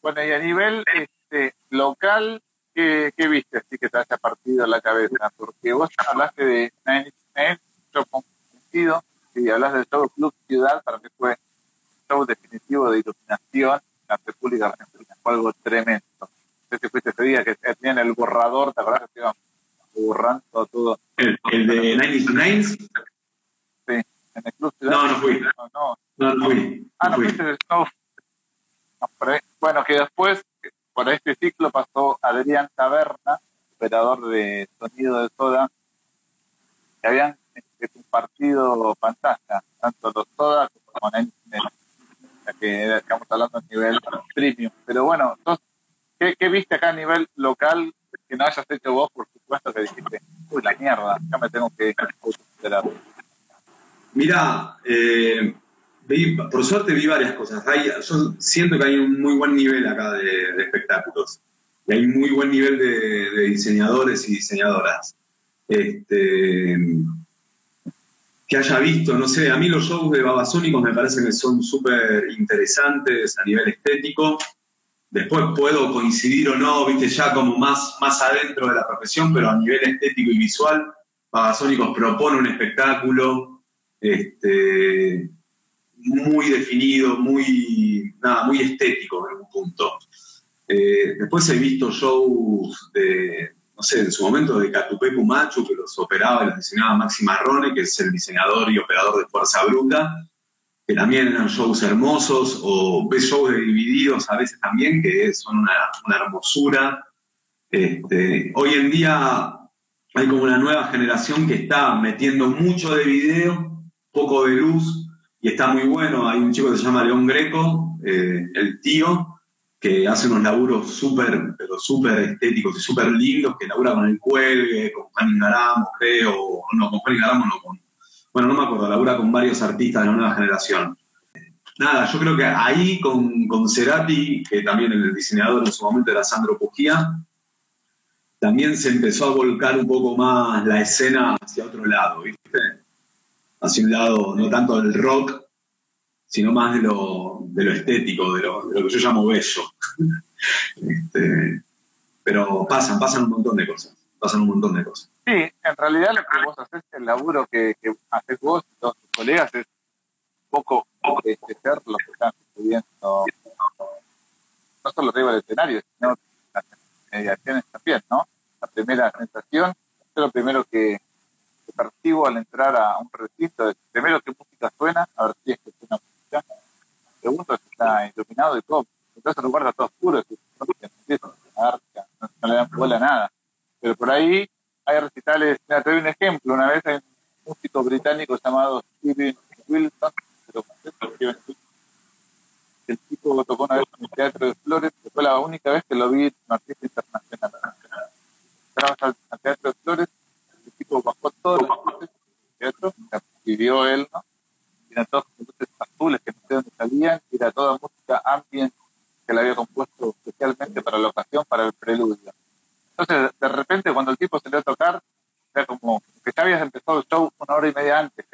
[SPEAKER 1] Bueno, y a nivel este, local, ¿qué, viste así que te haya partido la cabeza? Porque vos hablaste de Nine Inch yo convencido, y hablas del show Club Ciudad, para mí fue un show definitivo de iluminación en la República Argentina, fue algo tremendo. Si fuiste ese día que tenían el borrador, ¿te acuerdas que borrando todo.
[SPEAKER 2] ¿El, el de 99? Sí,
[SPEAKER 1] en el club
[SPEAKER 2] No, no fui. No,
[SPEAKER 1] no,
[SPEAKER 2] no, no fui.
[SPEAKER 1] Ah, no, fuiste del show. bueno, que después, por este ciclo pasó Adrián Taberna, operador de sonido de Soda, que habían este, compartido pantalla, tanto los Soda como en el, que estamos hablando a nivel premium. Pero bueno, entonces, ¿qué, ¿qué, viste acá a nivel local que no hayas hecho vos, por supuesto que dijiste, uy, la mierda, ya me tengo que autosuperar.
[SPEAKER 2] Mirá, eh, por suerte vi varias cosas. yo siento que hay un muy buen nivel acá de, espectáculos. Y hay un muy buen nivel de, diseñadores y diseñadoras. Este, que haya visto, no sé, a mí los shows de Babasónicos me parecen que son súper interesantes a nivel estético. Después puedo coincidir o no, viste, ya como más, más adentro de la profesión, pero a nivel estético y visual, Babasónicos propone un espectáculo este, muy definido, muy, nada, muy estético en un punto. Eh, después he visto shows de, no sé, en su momento de Catupecu Machu, que los operaba y los diseñaba Maxi Marrone, que es el diseñador y operador de Fuerza Bruta que también eran shows hermosos, o ves shows divididos a veces también, que son una, hermosura. Este, hoy en día hay como una nueva generación que está metiendo mucho de video, poco de luz, y está muy bueno. Hay un chico que se llama León Greco, eh, el tío, que hace unos laburos súper, pero súper estéticos y súper lindos, que labura con el cuelgue, con Juan Ingaramo, creo, no, con Juan Ingaramo no, con bueno, no me acuerdo, labura con varios artistas de la nueva generación. Nada, yo creo que ahí con, con Cerati, que también el diseñador en su momento era Sandro Pujía, también se empezó a volcar un poco más la escena hacia otro lado, ¿viste? Hacia un lado no tanto del rock, sino más de lo, de lo estético, de lo, de lo, que yo llamo bello. este, pero pasan, pasan un montón de cosas, pasan un montón de cosas.
[SPEAKER 1] Sí, en realidad lo que vos haces, el laburo que, que haces vos y todos tus colegas es poco, poco ser lo que están estudiando, no solo arriba del escenario, sino las mediaciones también, ¿no? La primera sensación, es lo primero que, percibo al entrar a un recinto, primero qué música suena, a ver si es que suena música, segundo si está iluminado y todo, entonces el lugar está todo oscuro, no, le dan bola a nada, pero por ahí hay recitales, mira, te doy un ejemplo, una vez hay un músico británico llamado Steven Wilson, el tipo tocó una vez en el Teatro de Flores, que fue la única vez que lo vi en un artista internacional. Entramos al, Teatro de Flores, bajó todos los del teatro, pidió él, ¿no? Eran todos luces azules que no sé dónde salían, y era toda música ambient que le había compuesto especialmente para la ocasión, para el preludio. Entonces, de repente, cuando el tipo se le a tocar, era como que ya habías empezado el show una hora y media antes.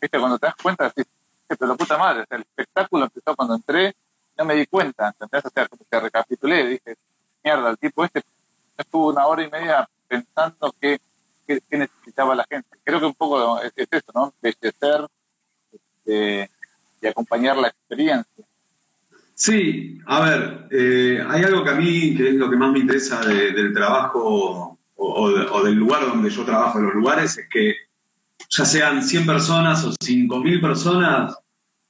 [SPEAKER 1] ¿Viste? Cuando te das cuenta, decís, pero la puta madre, el espectáculo empezó cuando entré, no me di cuenta, ¿entendés? O sea, como que recapitulé, dije, mierda, el tipo este estuvo una hora y media pensando qué, necesitaba la gente. Creo que un poco es, eso, ¿no? Bellecer este, y acompañar la experiencia.
[SPEAKER 2] Sí, a ver, eh, hay algo que a mí, que es lo que más me interesa del trabajo o, del lugar donde yo trabajo, los lugares, es que ya sean 100 personas o 5.000 personas,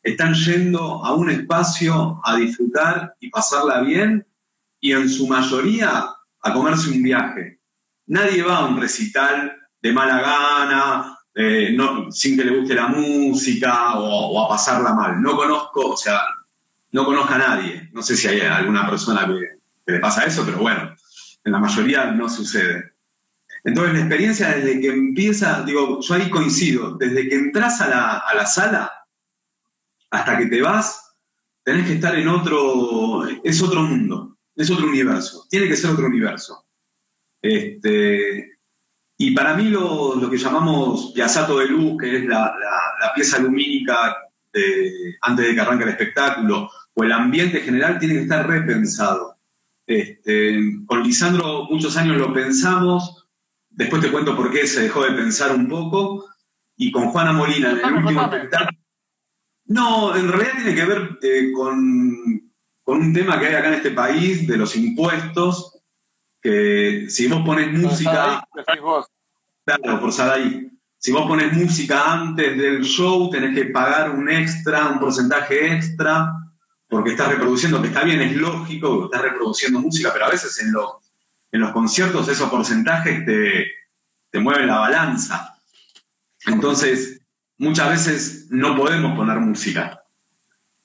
[SPEAKER 2] están yendo a un espacio a disfrutar y pasarla bien y en su mayoría a comerse un viaje. Nadie va a un recital de mala gana, no, sin que le guste la música o, a pasarla mal. No conozco, o sea, no conozco a nadie. No sé si hay alguna persona que, le pasa eso, pero bueno, en la mayoría no sucede. Entonces la experiencia desde que empieza, digo, yo ahí coincido, desde que entras a la, a la sala hasta que te vas, tenés que estar en otro, es otro mundo, es otro universo, tiene que ser otro universo. Este, y para mí lo, que llamamos Piazzato de Luz, que es la, pieza lumínica antes de que arranque el espectáculo, o el ambiente general, tiene que estar repensado. Este, con Lisandro muchos años lo pensamos, después te cuento por qué se dejó de pensar un poco, y con Juana Molina en el último espectáculo no, en realidad tiene que ver eh, con, un tema que hay acá en este país de los impuestos, que si vos pones música... Claro, por Sadaí. Si vos pones música antes del show, tenés que pagar un extra, un porcentaje extra, porque estás reproduciendo, que está bien, es lógico, estás reproduciendo música, pero a veces en, los, en los conciertos esos porcentajes te, te mueven la balanza. Entonces, muchas veces no podemos poner música.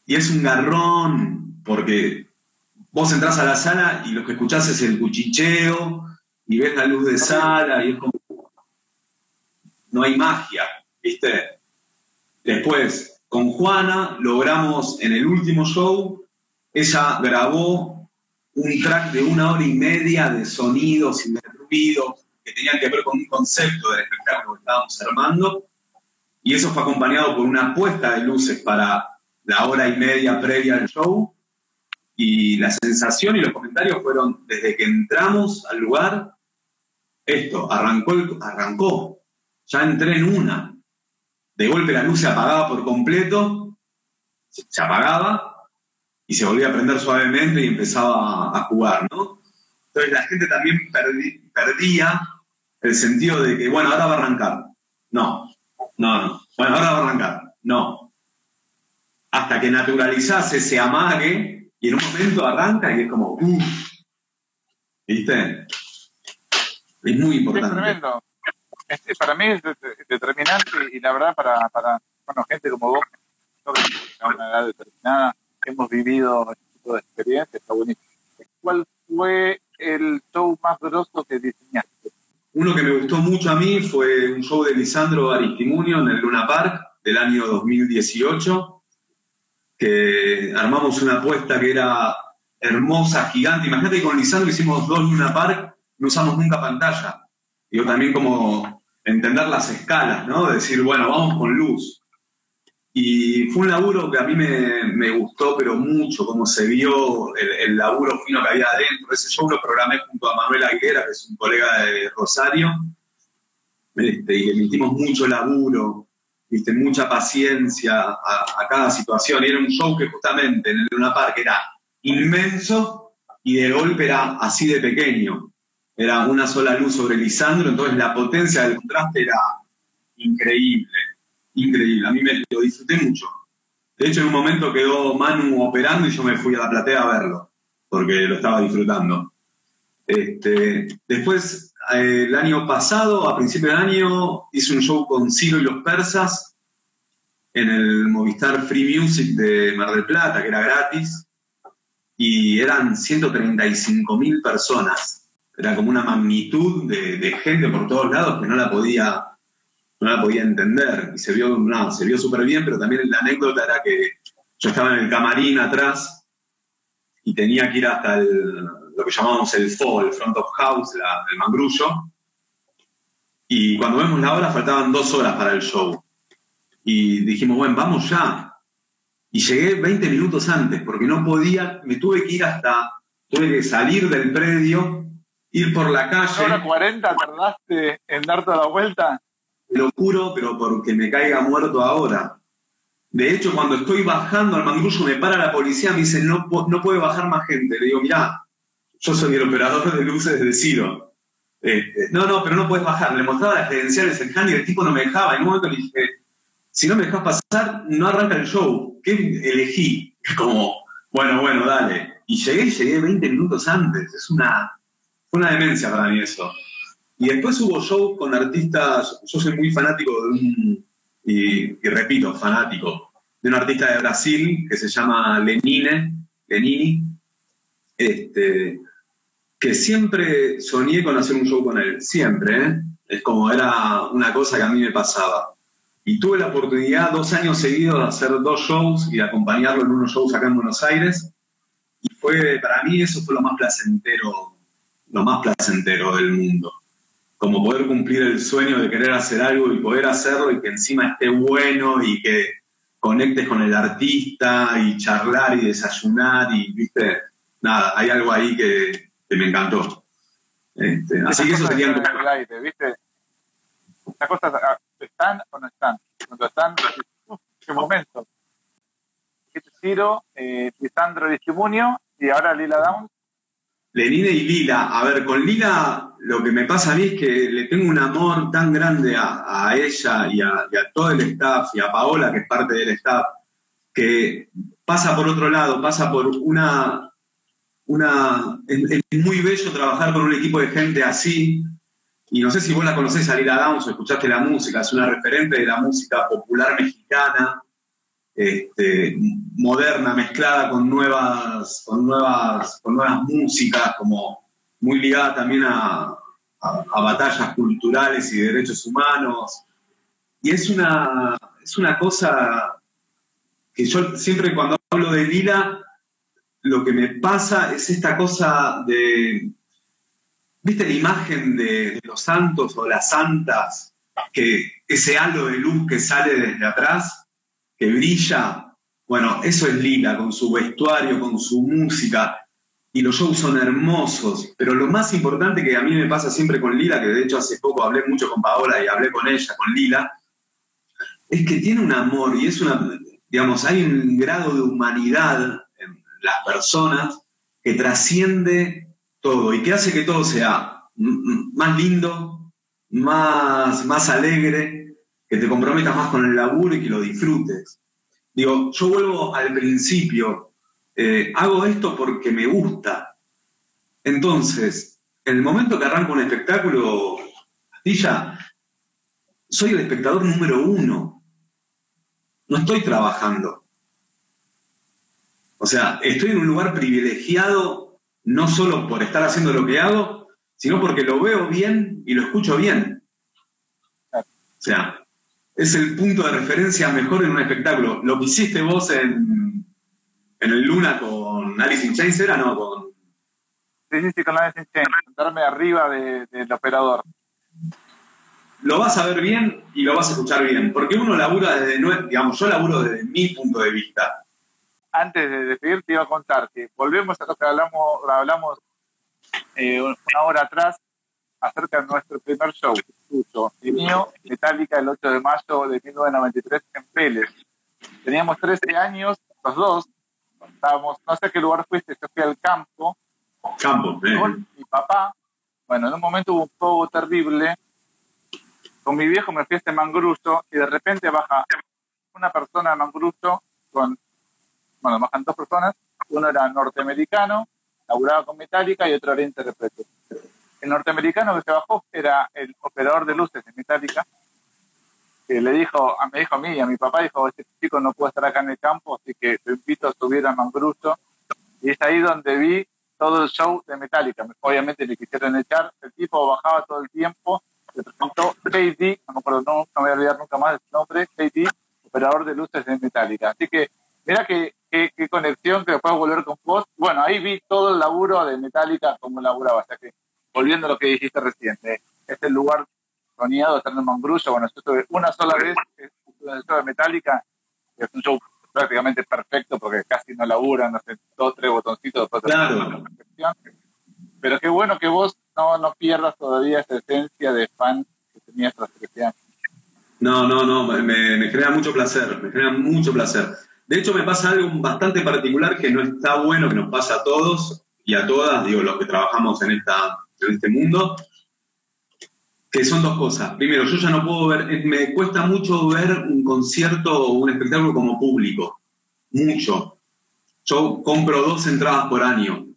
[SPEAKER 2] Y es un garrón, porque vos entras a la sala y lo que escuchás es el cuchicheo y ves la luz de sala y es como... No hay magia, ¿viste? Después, con Juana logramos en el último show, ella grabó un track de una hora y media de sonidos y de ruidos que tenían que ver con un concepto del espectáculo que estábamos armando y eso fue acompañado por una puesta de luces para la hora y media previa al show. Y la sensación y los comentarios fueron, desde que entramos al lugar, esto, arrancó, arrancó. Ya entré en una. De golpe la luz se apagaba por completo, se apagaba y se volvía a prender suavemente y empezaba a jugar, ¿no? Entonces la gente también perdía el sentido de que, bueno, ahora va a arrancar. No, no, no. Bueno, ahora va a arrancar. No. Hasta que naturalizás ese amague y en un momento arranca y es como, uff. ¿Viste? Es muy importante. Es tremendo.
[SPEAKER 1] para mí es determinante y la verdad para, para bueno, gente como vos, a una edad determinada, hemos vivido este tipo de experiencias, está buenísimo. ¿Cuál fue el show más grosso que diseñaste?
[SPEAKER 2] Uno que me gustó mucho a mí fue un show de Lisandro Aristimunio en el Luna Park del año 2018, que armamos una apuesta que era hermosa, gigante. Imagínate que con Lisandro hicimos dos Luna Park, no usamos nunca pantalla. yo también como entender las escalas, ¿no? Decir, bueno, vamos con luz. Y fue un laburo que a mí me, gustó, pero mucho, como se vio el, laburo fino que había adentro. Ese show lo programé junto a Manuel Aguilera, que es un colega de Rosario, este, y le metimos mucho laburo, ¿viste? mucha paciencia a, cada situación. Y era un show que justamente en el Luna era inmenso y de golpe era así de pequeño. Era una sola luz sobre Lisandro, entonces la potencia del contraste era increíble increíble. A mí me lo disfruté mucho. De hecho, en un momento quedó Manu operando y yo me fui a la platea a verlo, porque lo estaba disfrutando. Este, después, el año pasado, a principio del año, hice un show con Ciro y los persas en el Movistar Free Music de Mar del Plata, que era gratis, y eran 135 mil personas. Era como una magnitud de, gente por todos lados que no la podía no la podía entender y se vio, no, se vio súper bien, pero también la anécdota era que yo estaba en el camarín atrás y tenía que ir hasta lo que llamábamos el FO, el Front of House, el mangrullo. Y cuando vemos la hora faltaban dos horas para el show. Y dijimos, bueno, vamos ya. Y llegué 20 minutos antes porque no podía, me tuve que ir hasta, tuve que salir del predio, ir por la calle.
[SPEAKER 1] ¿Hora 40 tardaste en darte la vuelta?
[SPEAKER 2] lo juro, pero porque me caiga muerto ahora. De hecho, cuando estoy bajando al mangrullo, me para la policía, me dice, no, no puede bajar más gente. Le digo, mirá, yo soy el operador de luces de Ciro. Este, no, no, pero no puedes bajar. Le mostraba las credenciales el hand y el tipo no me dejaba. En un momento le dije, si no me dejas pasar, no arranca el show. ¿Qué elegí? Como, bueno, bueno, dale. Y llegué, llegué 20 minutos antes. Es una, una demencia para mí eso. Y después hubo show con artistas, yo soy muy fanático de un, y, repito, fanático, de un artista de Brasil que se llama Lenine, Lenini, este, que siempre soñé con hacer un show con él, siempre, ¿eh? es como era una cosa que a mí me pasaba. Y tuve la oportunidad dos años seguidos de hacer dos shows y de acompañarlo en unos shows acá en Buenos Aires. Y fue, para mí eso fue lo más placentero, lo más placentero del mundo. Como poder cumplir el sueño de querer hacer algo y poder hacerlo y que encima esté bueno y que conectes con el artista y charlar y desayunar y, viste, nada, hay algo ahí que, me encantó. Este, así que eso sería...
[SPEAKER 1] Aire, ¿viste? Las cosas están o no están. Cuando están, qué momento. ¿Qué te tiro? Eh, Lisandro Distimunio y ahora Lila Downs.
[SPEAKER 2] Lenine y Lila. A ver, con Lila lo que me pasa a mí es que le tengo un amor tan grande a, ella y a, todo el staff y a Paola, que es parte del staff, que pasa por otro lado, pasa por una... una es, muy bello trabajar con un equipo de gente así, y no sé si vos la conocés a Lila Downs o escuchaste la música, es una referente de la música popular mexicana, este, moderna, mezclada con nuevas, con, nuevas, con nuevas músicas, como muy ligada también a, batallas culturales y derechos humanos. Y es una, es una cosa que yo siempre cuando hablo de Lila, lo que me pasa es esta cosa de, ¿viste la imagen de, los santos o las santas? Que ese halo de luz que sale desde atrás que brilla. Bueno, eso es Lila, con su vestuario, con su música. Y los shows son hermosos. Pero lo más importante que a mí me pasa siempre con Lila, que de hecho hace poco hablé mucho con Paola y hablé con ella, con Lila, es que tiene un amor y es una, digamos, hay un grado de humanidad las personas que trasciende todo y que hace que todo sea más lindo, más, más alegre, que te comprometas más con el laburo y que lo disfrutes. Digo, yo vuelvo al principio, eh, hago esto porque me gusta. Entonces, en el momento que arranco un espectáculo, soy el espectador número uno. No estoy trabajando. O sea, estoy en un lugar privilegiado no solo por estar haciendo lo que hago, sino porque lo veo bien y lo escucho bien. O sea, es el punto de referencia mejor en un espectáculo. Lo que hiciste vos en, en el Luna con Alice in Chains era, ¿no? Con...
[SPEAKER 1] Sí, sí, sí, con Alice in Chains, sentarme arriba del operador.
[SPEAKER 2] Lo vas a ver bien y lo vas a escuchar bien, porque uno labura desde, digamos, yo laburo desde mi punto de vista.
[SPEAKER 1] Antes de despedir, te iba a contar que volvemos a lo que hablamos, hablamos eh, una hora atrás acerca de nuestro primer show y mío, Metallica, el 8 de mayo de 1993 en Vélez. Teníamos 13 años, los dos, estábamos, no sé qué lugar fuiste, yo fui al campo.
[SPEAKER 2] Campo,
[SPEAKER 1] mi papá, bueno, en un momento hubo un fuego terrible, con mi viejo me fui a este mangrullo y de repente baja una persona de mangrullo con, bueno, bajan dos personas, uno era norteamericano, laburaba con Metallica y otro era intérprete el norteamericano que se bajó era el operador de luces de Metallica, que le dijo, me dijo a mí y a mi papá, dijo, este chico no puede estar acá en el campo, así que te invito a subir a Mangrullo. Y es ahí donde vi todo el show de Metallica. Obviamente le quisieron echar, el tipo bajaba todo el tiempo, se presentó JD, no me acuerdo, no, me voy a olvidar nunca más el nombre, JD, operador de luces de Metallica. Así que mira qué, qué, qué conexión que después volver con vos. Bueno, ahí vi todo el laburo de Metallica como laburaba, o sea que volviendo a lo que dijiste recién, este lugar soñado estar en Mangrullo, bueno, yo estuve una sola vez en el show de Metallica, es un show prácticamente perfecto porque casi no laburan, no sé, dos, tres botoncitos,
[SPEAKER 2] claro.
[SPEAKER 1] Pero qué bueno que vos no, no pierdas todavía esa esencia de fan que tenías tras
[SPEAKER 2] No, no, no, me, me, genera mucho placer, me genera mucho placer. De hecho, me pasa algo bastante particular que no está bueno, que nos pasa a todos y a todas, digo, los que trabajamos en esta en este mundo, que son dos cosas. Primero, yo ya no puedo ver, me cuesta mucho ver un concierto o un espectáculo como público. Mucho. Yo compro dos entradas por año.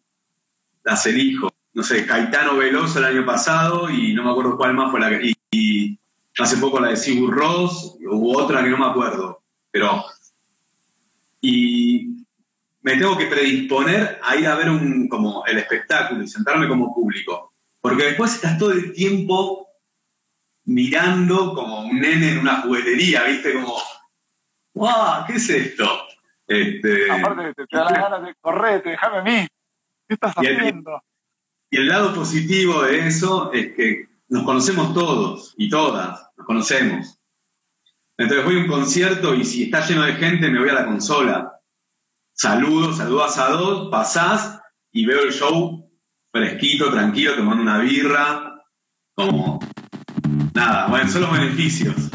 [SPEAKER 2] Las elijo. No sé, Caetano Veloso el año pasado y no me acuerdo cuál más fue la que. Y, hace poco la de Sigur Ross, u otra que no me acuerdo. Pero. Y me tengo que predisponer a ir a ver un, como el espectáculo y sentarme como público. Porque después estás todo el tiempo mirando como un nene en una juguetería, ¿viste? Como, ¡guau! ¿Qué es esto?
[SPEAKER 1] Este, Aparte, te, te da la gana de correr, déjame a mí. ¿Qué estás haciendo?
[SPEAKER 2] y el lado positivo de eso es que nos conocemos todos y todas, nos conocemos. Entonces voy a un concierto y si está lleno de gente me voy a la consola. Saludo, saludas a dos, pasás y veo el show fresquito, tranquilo, tomando una birra, como Nada, bueno, son los beneficios.